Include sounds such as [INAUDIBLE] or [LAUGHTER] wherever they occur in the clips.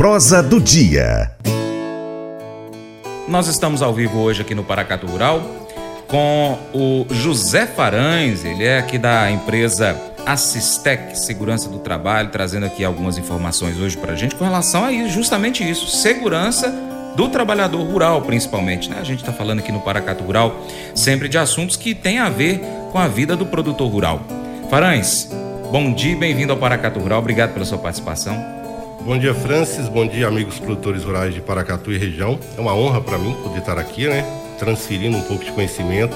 Prosa do dia. Nós estamos ao vivo hoje aqui no Paracatu Rural com o José Farães, ele é aqui da empresa Assistec Segurança do Trabalho, trazendo aqui algumas informações hoje para a gente com relação a justamente isso, segurança do trabalhador rural, principalmente. Né? A gente está falando aqui no Paracatu Rural sempre de assuntos que têm a ver com a vida do produtor rural. Farães, bom dia bem-vindo ao Paracatu Rural. Obrigado pela sua participação. Bom dia, Francis. Bom dia, amigos produtores rurais de Paracatu e região. É uma honra para mim poder estar aqui, né? Transferindo um pouco de conhecimento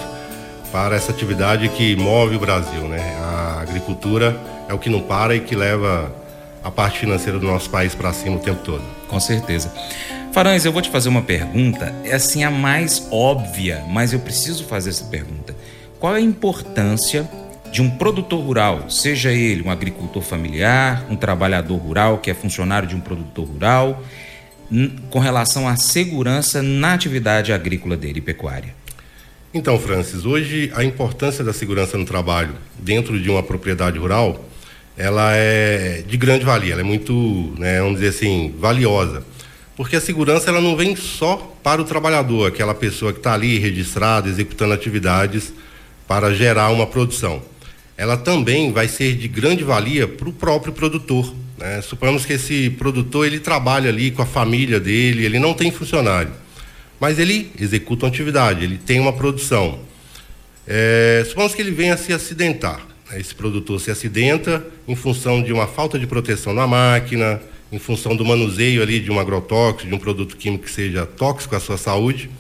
para essa atividade que move o Brasil, né? A agricultura é o que não para e que leva a parte financeira do nosso país para cima o tempo todo. Com certeza. Farães, eu vou te fazer uma pergunta, é assim a mais óbvia, mas eu preciso fazer essa pergunta. Qual é a importância de um produtor rural, seja ele um agricultor familiar, um trabalhador rural que é funcionário de um produtor rural, com relação à segurança na atividade agrícola dele e pecuária? Então, Francis, hoje a importância da segurança no trabalho dentro de uma propriedade rural, ela é de grande valia, ela é muito, né, vamos dizer assim, valiosa porque a segurança ela não vem só para o trabalhador, aquela pessoa que está ali registrada, executando atividades para gerar uma produção. Ela também vai ser de grande valia para o próprio produtor. Né? Suponhamos que esse produtor ele trabalha ali com a família dele, ele não tem funcionário, mas ele executa uma atividade, ele tem uma produção. É, suponhamos que ele venha a se acidentar. Né? Esse produtor se acidenta em função de uma falta de proteção na máquina, em função do manuseio ali de um agrotóxico, de um produto químico que seja tóxico à sua saúde,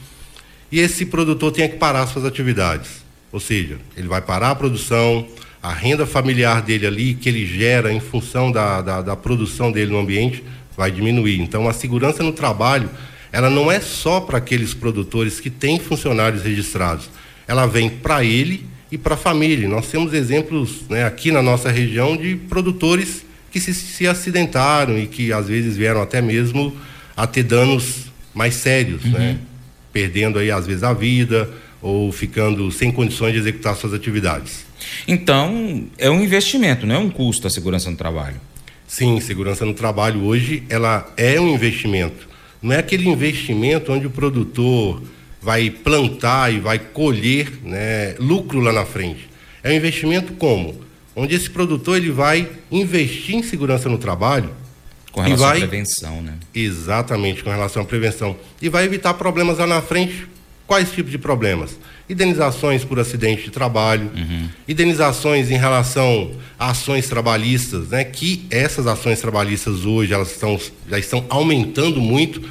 e esse produtor tem que parar suas atividades. Ou seja, ele vai parar a produção, a renda familiar dele ali, que ele gera em função da, da, da produção dele no ambiente, vai diminuir. Então, a segurança no trabalho, ela não é só para aqueles produtores que têm funcionários registrados, ela vem para ele e para a família. Nós temos exemplos né, aqui na nossa região de produtores que se, se acidentaram e que às vezes vieram até mesmo a ter danos mais sérios, uhum. né? Perdendo aí às vezes a vida ou ficando sem condições de executar suas atividades. Então, é um investimento, não é um custo a segurança no trabalho. Sim, segurança no trabalho hoje ela é um investimento. Não é aquele investimento onde o produtor vai plantar e vai colher né, lucro lá na frente. É um investimento como? onde esse produtor ele vai investir em segurança no trabalho. Com relação vai, à prevenção, né? Exatamente, com relação à prevenção. E vai evitar problemas lá na frente. Quais tipos de problemas? Indenizações por acidente de trabalho, uhum. indenizações em relação a ações trabalhistas, né? Que essas ações trabalhistas hoje elas estão, já estão aumentando muito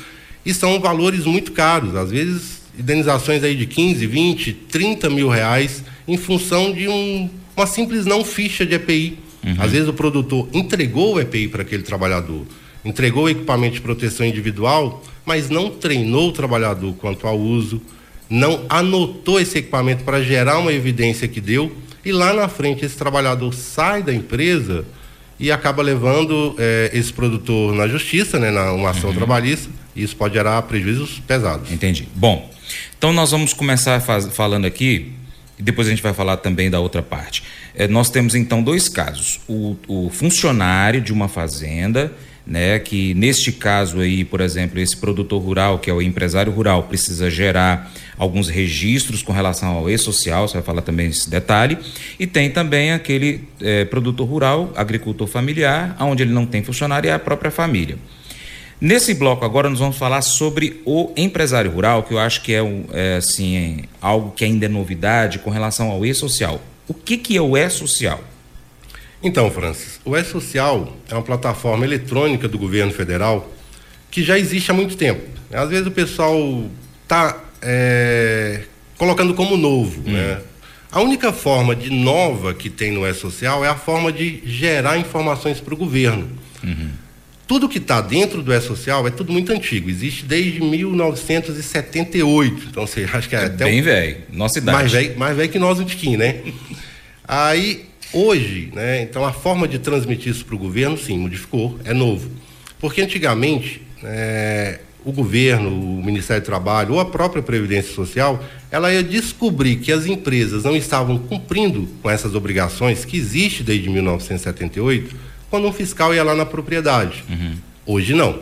e são valores muito caros. Às vezes, indenizações aí de 15, 20, 30 mil reais em função de um uma simples não ficha de EPI. Uhum. Às vezes o produtor entregou o EPI para aquele trabalhador, entregou o equipamento de proteção individual, mas não treinou o trabalhador quanto ao uso, não anotou esse equipamento para gerar uma evidência que deu, e lá na frente esse trabalhador sai da empresa e acaba levando eh, esse produtor na justiça, né, na uma ação uhum. trabalhista, e isso pode gerar prejuízos pesados. Entendi. Bom, então nós vamos começar faz, falando aqui e depois a gente vai falar também da outra parte. É, nós temos então dois casos: o, o, funcionário de uma fazenda, né, que neste caso aí, por exemplo, esse produtor rural, que é o empresário rural, precisa gerar alguns registros com relação ao e-social, você vai falar também esse detalhe, e tem também aquele é, produtor rural, agricultor familiar, onde ele não tem funcionário e é a própria família. Nesse bloco agora nós vamos falar sobre o empresário rural, que eu acho que é, é assim, algo que ainda é novidade com relação ao e-social. O que, que é o e-social? Então, Francis, o e-social é uma plataforma eletrônica do governo federal que já existe há muito tempo. Às vezes o pessoal está é, colocando como novo, hum. né? A única forma de nova que tem no e-social é a forma de gerar informações para o governo. Uhum. Tudo que está dentro do E-Social é tudo muito antigo, existe desde 1978. Então você acha que é, até. Bem um... velho, nossa idade. Mais velho, mais velho que nós, um tiquinho, né? [LAUGHS] Aí, hoje, né, então a forma de transmitir isso para o governo, sim, modificou, é novo. Porque antigamente, é, o governo, o Ministério do Trabalho ou a própria Previdência Social, ela ia descobrir que as empresas não estavam cumprindo com essas obrigações que existem desde 1978 quando um fiscal ia lá na propriedade. Uhum. Hoje não.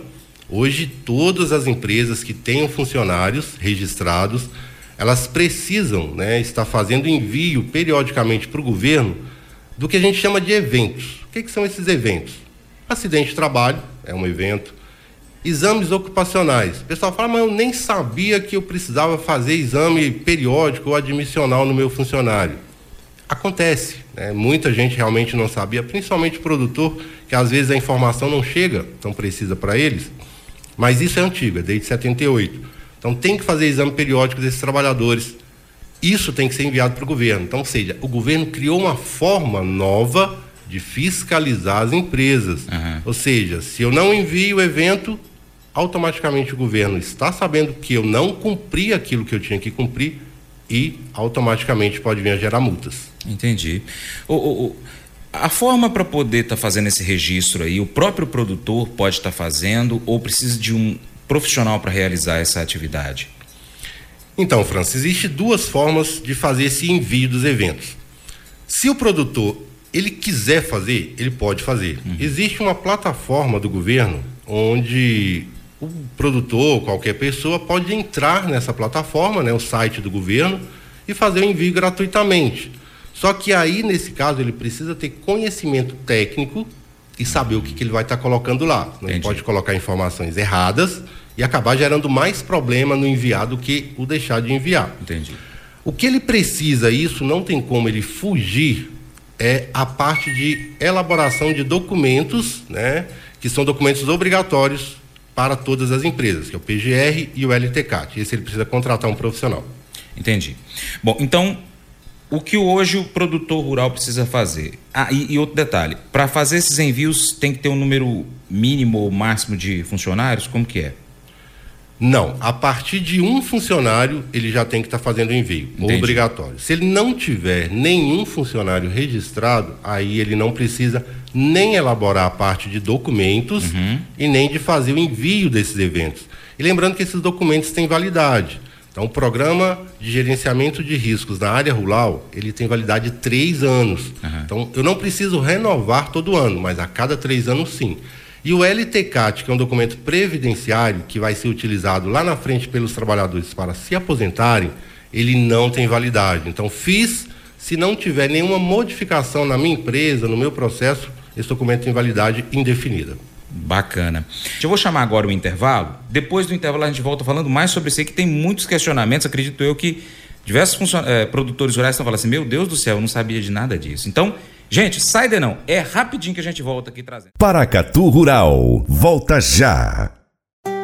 Hoje, todas as empresas que tenham funcionários registrados, elas precisam né, estar fazendo envio periodicamente para o governo do que a gente chama de eventos. O que, que são esses eventos? Acidente de trabalho é um evento. Exames ocupacionais. O pessoal fala, mas eu nem sabia que eu precisava fazer exame periódico ou admissional no meu funcionário. Acontece, né? muita gente realmente não sabia, principalmente o produtor, que às vezes a informação não chega tão precisa para eles. Mas isso é antigo, é desde 78. Então tem que fazer exame periódico desses trabalhadores. Isso tem que ser enviado para o governo. Então, ou seja, o governo criou uma forma nova de fiscalizar as empresas. Uhum. Ou seja, se eu não envio o evento, automaticamente o governo está sabendo que eu não cumpri aquilo que eu tinha que cumprir e automaticamente pode vir a gerar multas. Entendi. O, o, a forma para poder estar tá fazendo esse registro aí, o próprio produtor pode estar tá fazendo ou precisa de um profissional para realizar essa atividade? Então, Francis, existe duas formas de fazer esse envio dos eventos. Se o produtor ele quiser fazer, ele pode fazer. Uhum. Existe uma plataforma do governo onde o produtor, qualquer pessoa, pode entrar nessa plataforma, né, o site do governo, e fazer o envio gratuitamente. Só que aí, nesse caso, ele precisa ter conhecimento técnico e saber o que, que ele vai estar tá colocando lá. Não pode colocar informações erradas e acabar gerando mais problema no enviado do que o deixar de enviar. Entendi. O que ele precisa, isso não tem como ele fugir, é a parte de elaboração de documentos, né, que são documentos obrigatórios para todas as empresas, que é o PGR e o LTCAT. Esse ele precisa contratar um profissional. Entendi. Bom, então, o que hoje o produtor rural precisa fazer? Ah, e, e outro detalhe, para fazer esses envios tem que ter um número mínimo ou máximo de funcionários? Como que é? Não, a partir de um funcionário ele já tem que estar tá fazendo envio, Entendi. obrigatório. Se ele não tiver nenhum funcionário registrado, aí ele não precisa nem elaborar a parte de documentos uhum. e nem de fazer o envio desses eventos. E lembrando que esses documentos têm validade. Então, o programa de gerenciamento de riscos na área rural, ele tem validade de três anos. Uhum. Então, eu não preciso renovar todo ano, mas a cada três anos, sim. E o LTCAT, que é um documento previdenciário que vai ser utilizado lá na frente pelos trabalhadores para se aposentarem, ele não tem validade. Então, fiz, se não tiver nenhuma modificação na minha empresa, no meu processo, esse documento tem validade indefinida. Bacana. Eu vou chamar agora o intervalo. Depois do intervalo, a gente volta falando mais sobre isso que tem muitos questionamentos. Acredito eu que diversos eh, produtores rurais estão falando assim: meu Deus do céu, eu não sabia de nada disso. Então, Gente, sai de não. É rapidinho que a gente volta aqui trazendo. Paracatu Rural, volta já.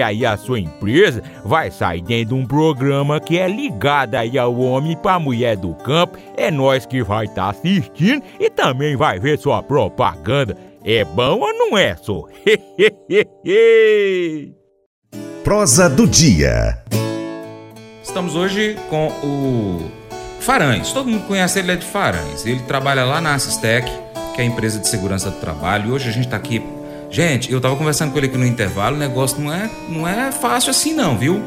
aí a sua empresa vai sair dentro de um programa que é ligado aí ao homem para mulher do campo. É nós que vai estar tá assistindo e também vai ver sua propaganda. É bom ou não é, só? [LAUGHS] Prosa do Dia. Estamos hoje com o Farães. Todo mundo conhece ele, é de Farães. Ele trabalha lá na Assistec, que é a empresa de segurança do trabalho. E hoje a gente está aqui. Gente, eu estava conversando com ele aqui no intervalo. O negócio não é, não é fácil assim, não, viu?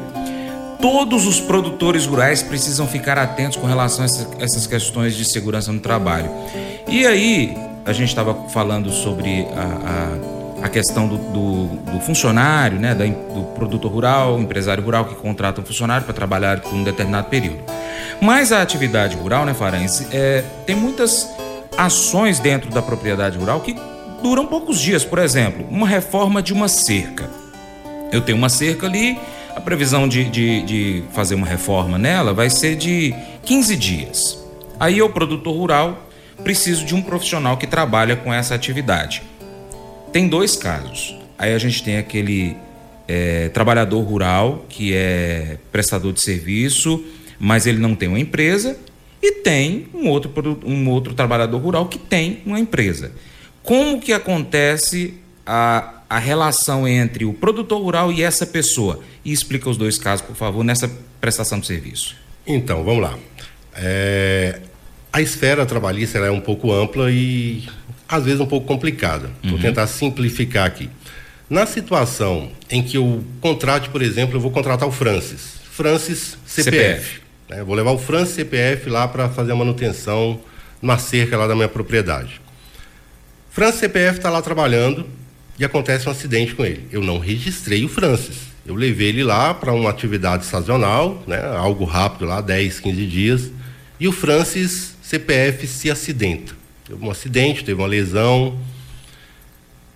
Todos os produtores rurais precisam ficar atentos com relação a essas questões de segurança no trabalho. E aí, a gente estava falando sobre a, a a questão do, do, do funcionário, né, da, do produtor rural, empresário rural que contrata um funcionário para trabalhar por um determinado período. Mas a atividade rural, né, Farense, é, tem muitas ações dentro da propriedade rural que duram poucos dias. Por exemplo, uma reforma de uma cerca. Eu tenho uma cerca ali, a previsão de, de, de fazer uma reforma nela vai ser de 15 dias. Aí eu, produtor rural, preciso de um profissional que trabalha com essa atividade. Tem dois casos. Aí a gente tem aquele é, trabalhador rural que é prestador de serviço, mas ele não tem uma empresa, e tem um outro, um outro trabalhador rural que tem uma empresa. Como que acontece a, a relação entre o produtor rural e essa pessoa. E explica os dois casos, por favor, nessa prestação de serviço. Então, vamos lá. É, a esfera trabalhista é um pouco ampla e às vezes um pouco complicada. Vou uhum. tentar simplificar aqui. Na situação em que eu contrate, por exemplo, eu vou contratar o Francis. Francis CPF. CPF. Né? Vou levar o Francis CPF lá para fazer a manutenção numa cerca lá da minha propriedade. Francis CPF está lá trabalhando e acontece um acidente com ele. Eu não registrei o Francis. Eu levei ele lá para uma atividade sazonal, né, algo rápido lá, 10, 15 dias, e o Francis CPF se acidenta. Teve um acidente, teve uma lesão.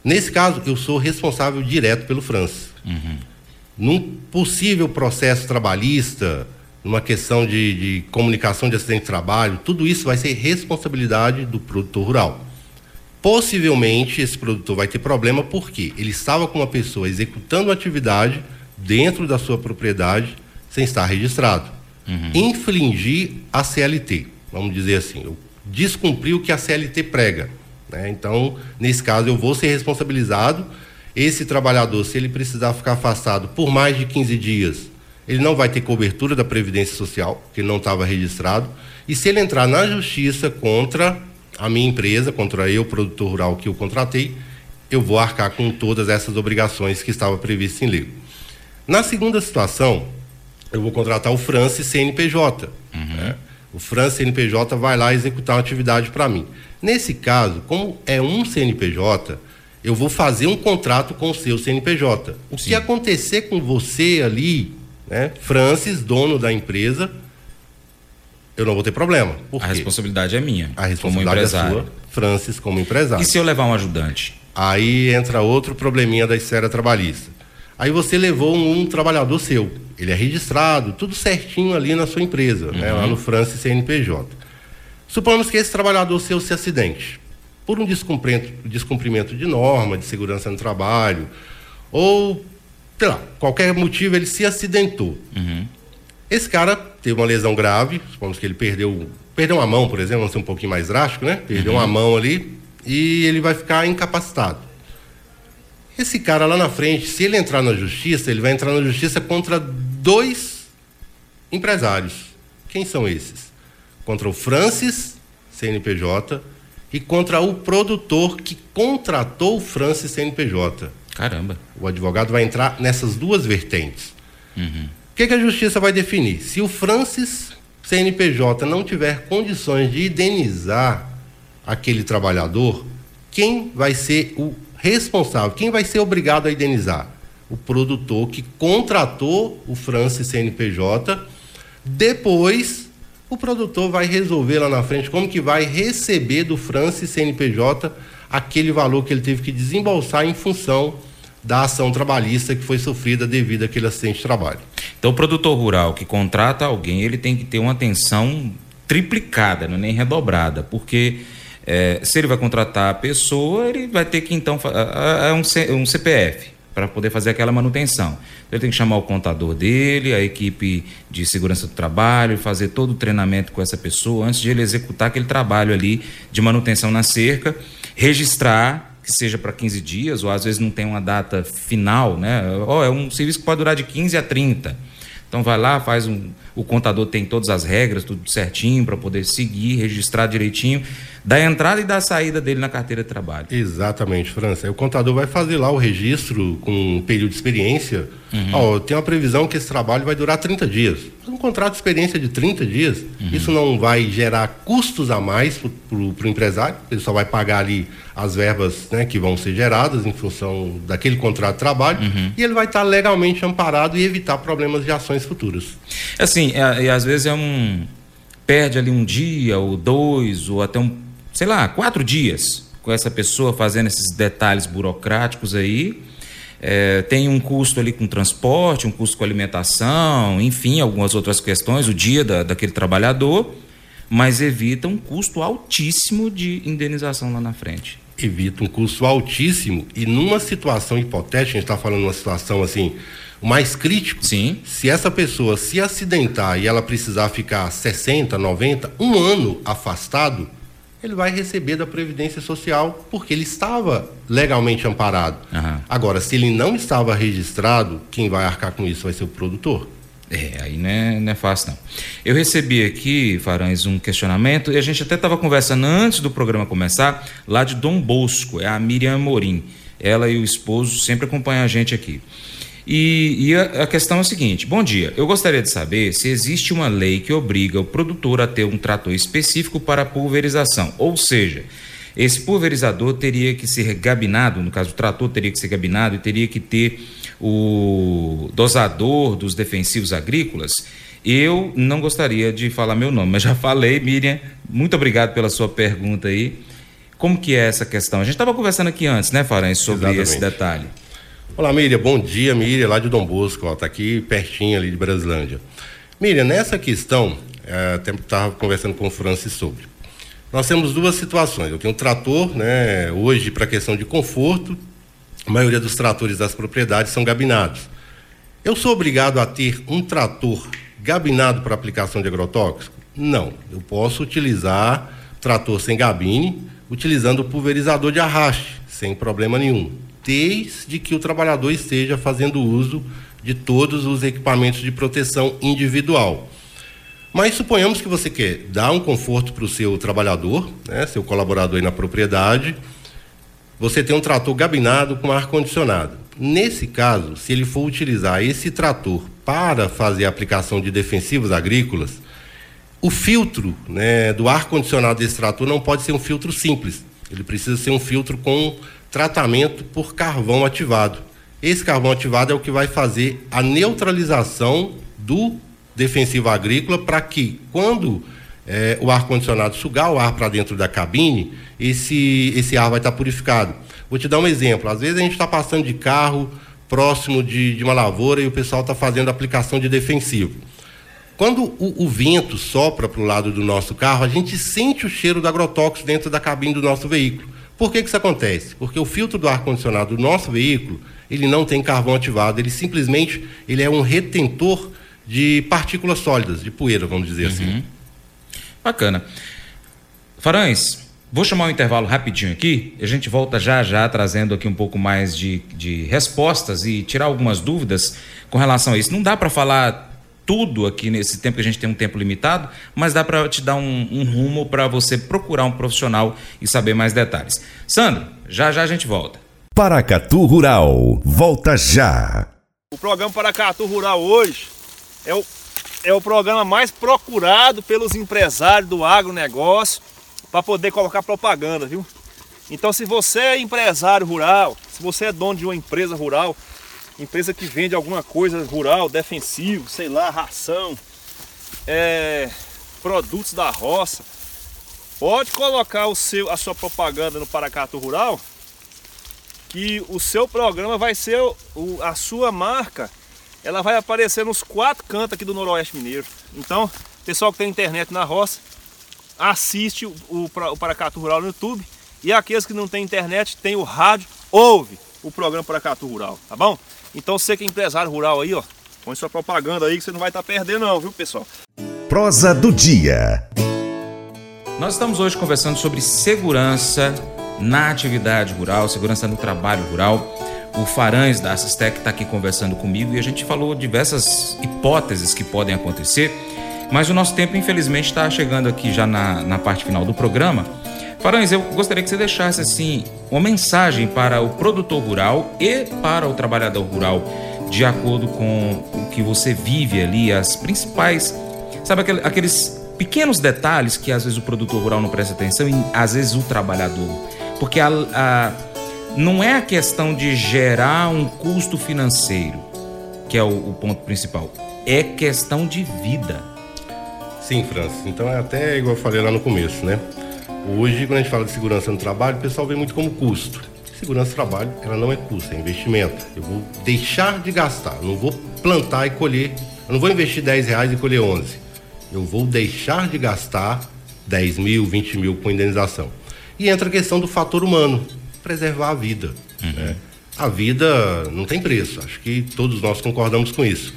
Nesse caso, eu sou responsável direto pelo Francis. Uhum. Num possível processo trabalhista, numa questão de, de comunicação de acidente de trabalho, tudo isso vai ser responsabilidade do produtor rural. Possivelmente esse produtor vai ter problema porque ele estava com uma pessoa executando atividade dentro da sua propriedade sem estar registrado. Uhum. Infringir a CLT, vamos dizer assim, eu descumpri o que a CLT prega. Né? Então, nesse caso, eu vou ser responsabilizado. Esse trabalhador, se ele precisar ficar afastado por mais de 15 dias, ele não vai ter cobertura da Previdência Social, porque ele não estava registrado. E se ele entrar na justiça contra a minha empresa, contra eu, produtor rural que eu contratei, eu vou arcar com todas essas obrigações que estavam previstas em lei. Na segunda situação, eu vou contratar o Francis CNPJ. Uhum. Né? O Francis CNPJ vai lá executar uma atividade para mim. Nesse caso, como é um CNPJ, eu vou fazer um contrato com o seu CNPJ. O Sim. que acontecer com você ali, né, Francis, dono da empresa, eu não vou ter problema. A responsabilidade é minha. A responsabilidade é sua, Francis, como empresário. E se eu levar um ajudante? Aí entra outro probleminha da esfera trabalhista. Aí você levou um, um trabalhador seu, ele é registrado, tudo certinho ali na sua empresa, uhum. né, lá no Francis CNPJ. Suponhamos que esse trabalhador seu se acidente por um descumprimento, descumprimento de norma de segurança no trabalho, ou, sei lá, qualquer motivo ele se acidentou. Uhum. Esse cara teve uma lesão grave, supomos que ele perdeu, perdeu uma mão, por exemplo, vamos ser um pouquinho mais drástico, né? Perdeu uhum. uma mão ali e ele vai ficar incapacitado. Esse cara lá na frente, se ele entrar na justiça, ele vai entrar na justiça contra dois empresários. Quem são esses? Contra o Francis, CNPJ, e contra o produtor que contratou o Francis CNPJ. Caramba. O advogado vai entrar nessas duas vertentes. Uhum. O que, que a justiça vai definir? Se o Francis CNPJ não tiver condições de indenizar aquele trabalhador, quem vai ser o responsável, quem vai ser obrigado a indenizar? O produtor que contratou o Francis CNPJ. Depois, o produtor vai resolver lá na frente como que vai receber do Francis CNPJ aquele valor que ele teve que desembolsar em função da ação trabalhista que foi sofrida devido àquele acidente de trabalho. Então, o produtor rural que contrata alguém, ele tem que ter uma atenção triplicada, não é nem redobrada, porque é, se ele vai contratar a pessoa, ele vai ter que então é um, um CPF para poder fazer aquela manutenção. Ele tem que chamar o contador dele, a equipe de segurança do trabalho, fazer todo o treinamento com essa pessoa antes de ele executar aquele trabalho ali de manutenção na cerca, registrar que seja para 15 dias, ou às vezes não tem uma data final, né? Oh, é um serviço que pode durar de 15 a 30. Então vai lá, faz um. O contador tem todas as regras, tudo certinho, para poder seguir, registrar direitinho, da entrada e da saída dele na carteira de trabalho. Exatamente, França. O contador vai fazer lá o registro com um período de experiência. Uhum. Oh, tem uma previsão que esse trabalho vai durar 30 dias. Um contrato de experiência de 30 dias, uhum. isso não vai gerar custos a mais para o empresário, ele só vai pagar ali as verbas né, que vão ser geradas em função daquele contrato de trabalho uhum. e ele vai estar legalmente amparado e evitar problemas de ações futuras. Assim, é, e às vezes é um. perde ali um dia ou dois, ou até um, sei lá, quatro dias com essa pessoa fazendo esses detalhes burocráticos aí. É, tem um custo ali com transporte, um custo com alimentação, enfim, algumas outras questões, o dia da, daquele trabalhador, mas evita um custo altíssimo de indenização lá na frente evita um custo altíssimo e numa situação hipotética, a gente está falando de uma situação assim, mais crítico, Sim. se essa pessoa se acidentar e ela precisar ficar 60, 90, um ano afastado, ele vai receber da Previdência Social porque ele estava legalmente amparado. Aham. Agora, se ele não estava registrado, quem vai arcar com isso vai ser o produtor. É, aí não é, não é fácil não. Eu recebi aqui, Farães, um questionamento, e a gente até estava conversando antes do programa começar, lá de Dom Bosco, é a Miriam Morim. Ela e o esposo sempre acompanham a gente aqui. E, e a, a questão é a seguinte: bom dia, eu gostaria de saber se existe uma lei que obriga o produtor a ter um trator específico para pulverização, ou seja, esse pulverizador teria que ser gabinado, no caso o trator teria que ser gabinado e teria que ter o dosador dos defensivos agrícolas. Eu não gostaria de falar meu nome, mas já falei, Miriam. Muito obrigado pela sua pergunta aí. Como que é essa questão? A gente estava conversando aqui antes, né, Farães, sobre Exatamente. esse detalhe. Olá, Miriam. Bom dia, Miriam, lá de Dom Bosco, ó, tá aqui pertinho ali de Brasilândia. Miriam, nessa questão, é, até estava conversando com o Francis sobre. Nós temos duas situações. Eu tenho um trator, né, hoje, para questão de conforto, a maioria dos tratores das propriedades são gabinados. Eu sou obrigado a ter um trator gabinado para aplicação de agrotóxico? Não. Eu posso utilizar trator sem gabine, utilizando o pulverizador de arraste, sem problema nenhum, desde que o trabalhador esteja fazendo uso de todos os equipamentos de proteção individual. Mas suponhamos que você quer dar um conforto para o seu trabalhador, né, seu colaborador aí na propriedade, você tem um trator gabinado com ar-condicionado. Nesse caso, se ele for utilizar esse trator para fazer a aplicação de defensivos agrícolas, o filtro né, do ar-condicionado desse trator não pode ser um filtro simples. Ele precisa ser um filtro com tratamento por carvão ativado. Esse carvão ativado é o que vai fazer a neutralização do defensivo agrícola para que, quando eh, o ar-condicionado sugar o ar para dentro da cabine, esse, esse ar vai estar purificado. Vou te dar um exemplo. Às vezes a gente está passando de carro próximo de, de uma lavoura e o pessoal está fazendo aplicação de defensivo. Quando o, o vento sopra para o lado do nosso carro, a gente sente o cheiro do agrotóxico dentro da cabine do nosso veículo. Por que, que isso acontece? Porque o filtro do ar-condicionado do nosso veículo, ele não tem carvão ativado, ele simplesmente ele é um retentor de partículas sólidas, de poeira, vamos dizer assim. Bacana. Farães, vou chamar um intervalo rapidinho aqui. A gente volta já já trazendo aqui um pouco mais de, de respostas e tirar algumas dúvidas com relação a isso. Não dá para falar tudo aqui nesse tempo que a gente tem um tempo limitado, mas dá para te dar um, um rumo para você procurar um profissional e saber mais detalhes. Sandro, já já a gente volta. Paracatu Rural, volta já. O programa Paracatu Rural hoje é o, é o programa mais procurado pelos empresários do agronegócio para poder colocar propaganda, viu? Então, se você é empresário rural, se você é dono de uma empresa rural, empresa que vende alguma coisa rural, defensivo, sei lá, ração, é, produtos da roça, pode colocar o seu, a sua propaganda no Paracatu Rural, que o seu programa vai ser o, a sua marca, ela vai aparecer nos quatro cantos aqui do Noroeste Mineiro. Então, pessoal que tem internet na roça, assiste o, o, o Paracatu Rural no YouTube. E aqueles que não têm internet, tem o rádio, ouve o programa Paracatu Rural, tá bom? Então você que é empresário rural aí, ó, põe sua propaganda aí que você não vai estar perdendo não, viu pessoal? Prosa do dia. Nós estamos hoje conversando sobre segurança na atividade rural, segurança no trabalho rural. O Farães da Assistec está aqui conversando comigo e a gente falou diversas hipóteses que podem acontecer, mas o nosso tempo, infelizmente, está chegando aqui já na, na parte final do programa. Farães, eu gostaria que você deixasse assim uma mensagem para o produtor rural e para o trabalhador rural, de acordo com o que você vive ali, as principais, sabe aqueles pequenos detalhes que às vezes o produtor rural não presta atenção e às vezes o trabalhador. Porque a, a, não é a questão de gerar um custo financeiro, que é o, o ponto principal, é questão de vida. Sim, Francis. Então é até igual eu falei lá no começo, né? Hoje, quando a gente fala de segurança no trabalho, o pessoal vê muito como custo. Segurança no trabalho, ela não é custo, é investimento. Eu vou deixar de gastar, não vou plantar e colher. Eu não vou investir 10 reais e colher 11. Eu vou deixar de gastar 10 mil, 20 mil com indenização. E entra a questão do fator humano, preservar a vida. Uhum. Né? A vida não tem preço, acho que todos nós concordamos com isso.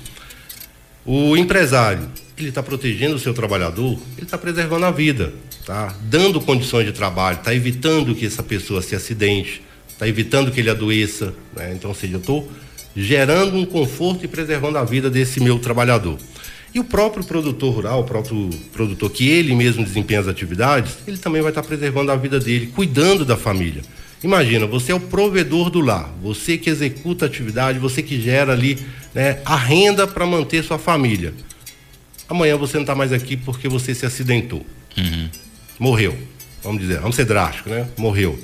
O empresário, ele está protegendo o seu trabalhador, ele está preservando a vida. Tá dando condições de trabalho, está evitando que essa pessoa se acidente, está evitando que ele adoeça. Né? Então, ou seja, eu estou gerando um conforto e preservando a vida desse meu trabalhador. E o próprio produtor rural, o próprio produtor que ele mesmo desempenha as atividades, ele também vai estar preservando a vida dele, cuidando da família. Imagina, você é o provedor do lar, você que executa a atividade, você que gera ali né, a renda para manter sua família. Amanhã você não está mais aqui porque você se acidentou. Uhum. Morreu. Vamos dizer, vamos ser drástico, né? Morreu.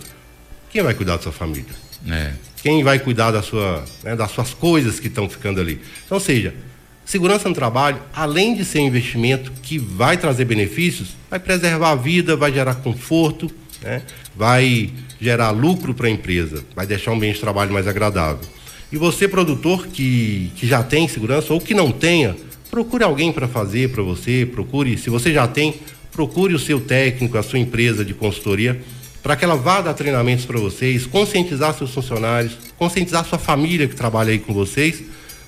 Quem vai cuidar da sua família? É. Quem vai cuidar da sua, né, das suas coisas que estão ficando ali? Então, ou seja, segurança no trabalho, além de ser um investimento que vai trazer benefícios, vai preservar a vida, vai gerar conforto, né? vai gerar lucro para a empresa, vai deixar um ambiente de trabalho mais agradável. E você, produtor, que, que já tem segurança ou que não tenha, procure alguém para fazer para você, procure, se você já tem, procure o seu técnico, a sua empresa de consultoria, para que ela vá dar treinamentos para vocês, conscientizar seus funcionários, conscientizar sua família que trabalha aí com vocês,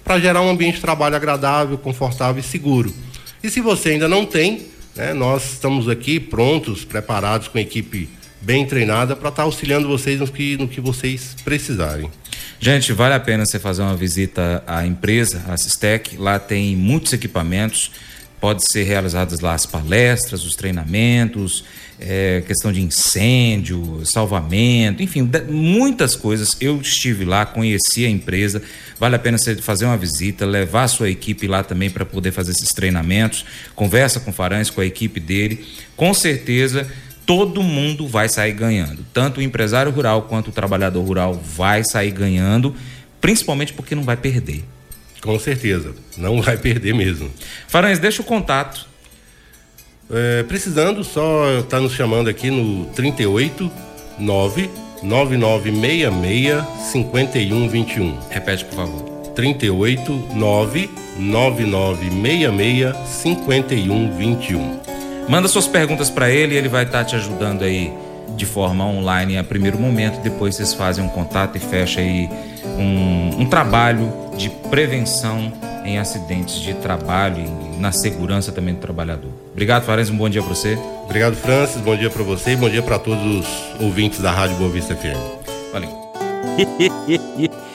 para gerar um ambiente de trabalho agradável, confortável e seguro. E se você ainda não tem, né, nós estamos aqui prontos, preparados com a equipe bem treinada para estar tá auxiliando vocês no que, no que vocês precisarem. Gente, vale a pena você fazer uma visita à empresa, a Sistec. Lá tem muitos equipamentos pode ser realizadas lá as palestras, os treinamentos, é, questão de incêndio, salvamento, enfim, muitas coisas. Eu estive lá, conheci a empresa, vale a pena você fazer uma visita, levar a sua equipe lá também para poder fazer esses treinamentos, conversa com o Farães, com a equipe dele, com certeza todo mundo vai sair ganhando, tanto o empresário rural quanto o trabalhador rural vai sair ganhando, principalmente porque não vai perder. Com certeza, não vai perder mesmo. Farães, deixa o contato. É, precisando, só está nos chamando aqui no 38 9 9966 5121. Repete, por favor. 38 9 9966 5121. Manda suas perguntas para ele e ele vai estar tá te ajudando aí de forma online a primeiro momento, depois vocês fazem um contato e fecha aí um, um trabalho de prevenção em acidentes de trabalho e na segurança também do trabalhador. Obrigado, Farenz, um bom dia para você. Obrigado, Francis, bom dia para você e bom dia para todos os ouvintes da Rádio Boa Vista FM. Valeu. [LAUGHS]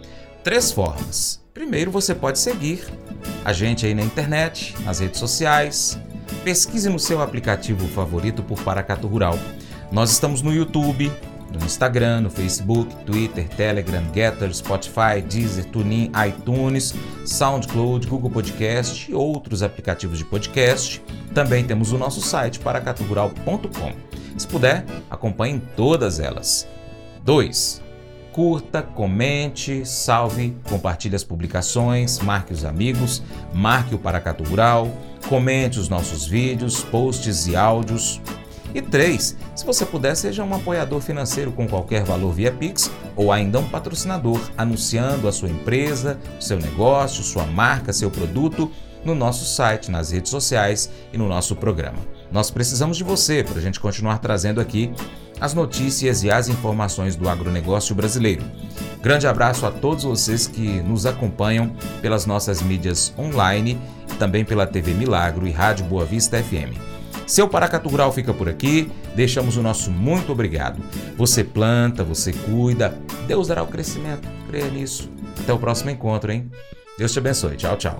Três formas. Primeiro, você pode seguir a gente aí na internet, nas redes sociais. Pesquise no seu aplicativo favorito por Paracatu Rural. Nós estamos no YouTube, no Instagram, no Facebook, Twitter, Telegram, Getter, Spotify, Deezer, TuneIn, iTunes, SoundCloud, Google Podcast e outros aplicativos de podcast. Também temos o nosso site paracaturural.com. Se puder, acompanhe todas elas. 2. Curta, comente, salve, compartilhe as publicações, marque os amigos, marque o Paracatu Rural, comente os nossos vídeos, posts e áudios. E 3. Se você puder, seja um apoiador financeiro com qualquer valor via Pix ou ainda um patrocinador, anunciando a sua empresa, seu negócio, sua marca, seu produto no nosso site, nas redes sociais e no nosso programa. Nós precisamos de você para a gente continuar trazendo aqui as notícias e as informações do agronegócio brasileiro. Grande abraço a todos vocês que nos acompanham pelas nossas mídias online também pela TV Milagro e Rádio Boa Vista FM. Seu Paracatu Rural fica por aqui, deixamos o nosso muito obrigado. Você planta, você cuida, Deus dará o crescimento, creia nisso. Até o próximo encontro, hein? Deus te abençoe. Tchau, tchau.